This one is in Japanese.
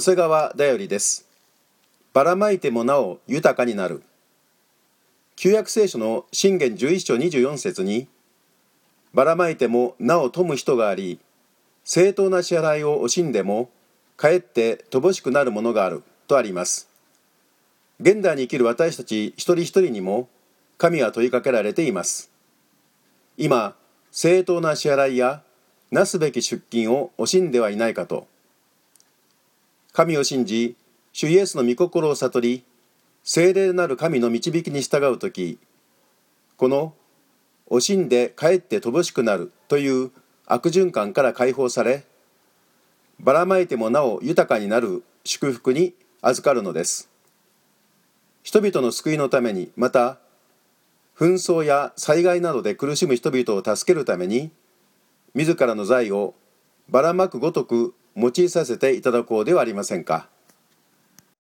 瀬川だよりです。ばらまいてもなお豊かになる。旧約聖書の信玄11章24節にばらまいてもなお富む人があり正当な支払いを惜しんでもかえって乏しくなるものがあるとあります。現代に生きる私たち一人一人にも神は問いかけられています。今正当な支払いやなすべき出勤を惜しんではいないかと。神を信じ主イエスの御心を悟り聖霊なる神の導きに従う時この惜しんでかえって乏しくなるという悪循環から解放さればらまいてもなお豊かになる祝福に預かるのです。人々の救いのためにまた紛争や災害などで苦しむ人々を助けるために自らの財をばらまくごとく用いさせていただこうではありませんか。